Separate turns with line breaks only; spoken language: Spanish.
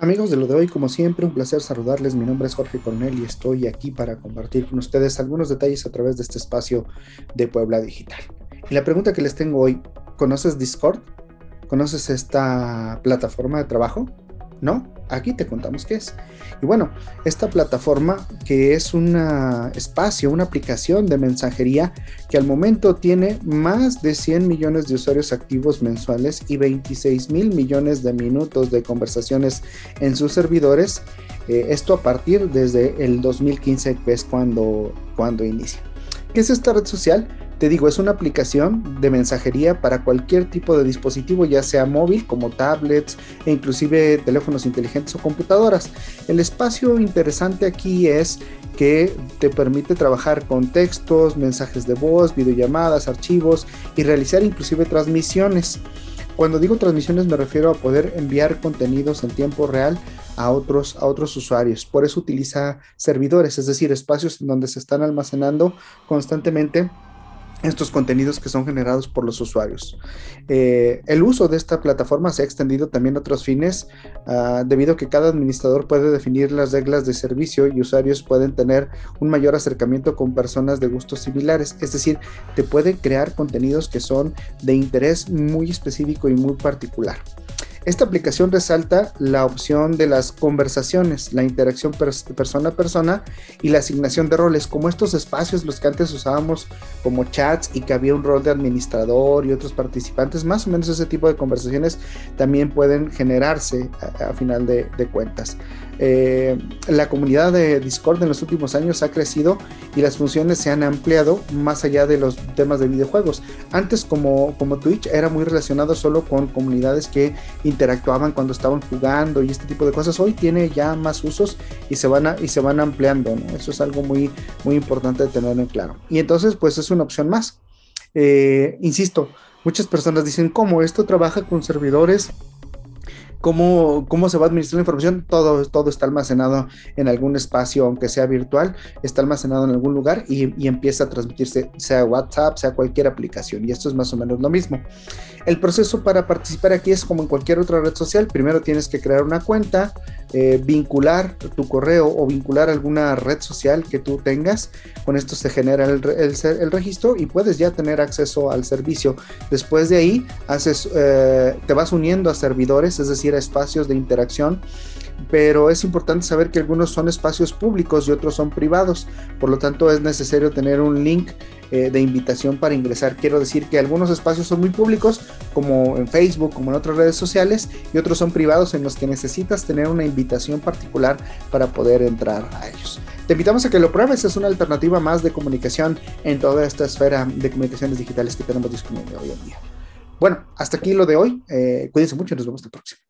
Amigos de lo de hoy, como siempre, un placer saludarles. Mi nombre es Jorge Cornel y estoy aquí para compartir con ustedes algunos detalles a través de este espacio de Puebla Digital. Y la pregunta que les tengo hoy, ¿conoces Discord? ¿Conoces esta plataforma de trabajo? ¿No? Aquí te contamos qué es. Y bueno, esta plataforma que es un espacio, una aplicación de mensajería que al momento tiene más de 100 millones de usuarios activos mensuales y 26 mil millones de minutos de conversaciones en sus servidores. Eh, esto a partir desde el 2015, que es cuando, cuando inicia. ¿Qué es esta red social? Te digo, es una aplicación de mensajería para cualquier tipo de dispositivo, ya sea móvil como tablets e inclusive teléfonos inteligentes o computadoras. El espacio interesante aquí es que te permite trabajar con textos, mensajes de voz, videollamadas, archivos y realizar inclusive transmisiones. Cuando digo transmisiones me refiero a poder enviar contenidos en tiempo real a otros, a otros usuarios. Por eso utiliza servidores, es decir, espacios donde se están almacenando constantemente estos contenidos que son generados por los usuarios. Eh, el uso de esta plataforma se ha extendido también a otros fines, uh, debido a que cada administrador puede definir las reglas de servicio y usuarios pueden tener un mayor acercamiento con personas de gustos similares. Es decir, te pueden crear contenidos que son de interés muy específico y muy particular. Esta aplicación resalta la opción de las conversaciones, la interacción persona a persona y la asignación de roles, como estos espacios los que antes usábamos como chats y que había un rol de administrador y otros participantes, más o menos ese tipo de conversaciones también pueden generarse a, final de cuentas. Eh, la comunidad de Discord en los últimos años ha crecido y las funciones se han ampliado más allá de los temas de videojuegos. Antes como, como Twitch era muy relacionado solo con comunidades que interactuaban cuando estaban jugando y este tipo de cosas. Hoy tiene ya más usos y se van, y se van ampliando. Eso es algo muy, muy importante de tener en claro. Y entonces pues es una opción más. Eh, insisto, muchas personas dicen, ¿cómo esto trabaja con servidores? Cómo, cómo se va a administrar la información, todo, todo está almacenado en algún espacio, aunque sea virtual, está almacenado en algún lugar y, y, empieza a transmitirse, sea WhatsApp, sea cualquier aplicación. Y esto es más o menos lo mismo. El proceso para participar aquí es como en cualquier otra red social. Primero tienes que crear una cuenta, eh, vincular tu correo o vincular alguna red social que tú tengas. Con esto se genera el, el, registro y puedes ya tener acceso al servicio. Después de ahí haces, eh, te vas uniendo a servidores, es decir, espacios de interacción, pero es importante saber que algunos son espacios públicos y otros son privados, por lo tanto es necesario tener un link eh, de invitación para ingresar. Quiero decir que algunos espacios son muy públicos, como en Facebook, como en otras redes sociales, y otros son privados en los que necesitas tener una invitación particular para poder entrar a ellos. Te invitamos a que lo pruebes, es una alternativa más de comunicación en toda esta esfera de comunicaciones digitales que tenemos disponible hoy en día. Bueno, hasta aquí lo de hoy. Eh, cuídense mucho y nos vemos el próximo.